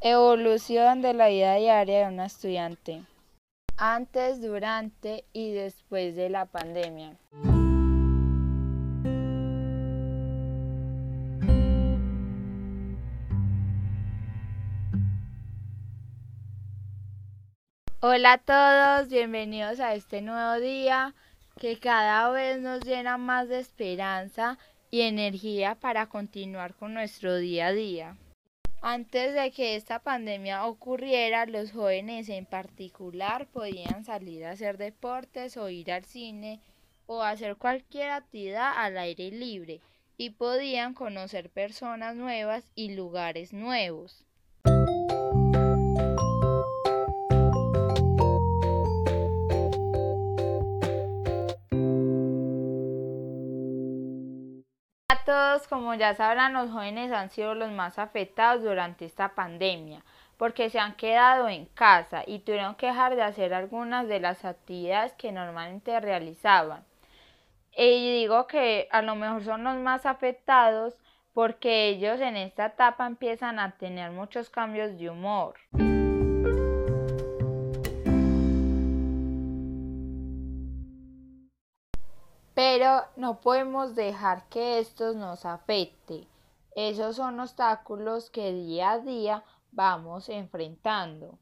Evolución de la vida diaria de un estudiante. Antes, durante y después de la pandemia. Hola a todos, bienvenidos a este nuevo día que cada vez nos llena más de esperanza y energía para continuar con nuestro día a día. Antes de que esta pandemia ocurriera, los jóvenes en particular podían salir a hacer deportes o ir al cine o hacer cualquier actividad al aire libre y podían conocer personas nuevas y lugares nuevos. Todos, como ya sabrán, los jóvenes han sido los más afectados durante esta pandemia, porque se han quedado en casa y tuvieron que dejar de hacer algunas de las actividades que normalmente realizaban. Y digo que a lo mejor son los más afectados porque ellos en esta etapa empiezan a tener muchos cambios de humor. Pero no podemos dejar que estos nos afecte. Esos son obstáculos que día a día vamos enfrentando.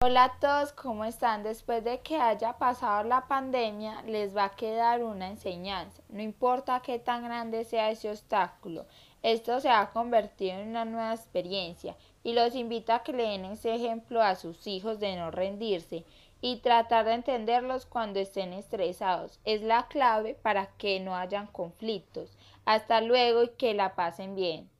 Hola a todos, ¿cómo están? Después de que haya pasado la pandemia, les va a quedar una enseñanza. No importa qué tan grande sea ese obstáculo, esto se ha convertido en una nueva experiencia y los invito a que le den ese ejemplo a sus hijos de no rendirse y tratar de entenderlos cuando estén estresados. Es la clave para que no hayan conflictos. Hasta luego y que la pasen bien.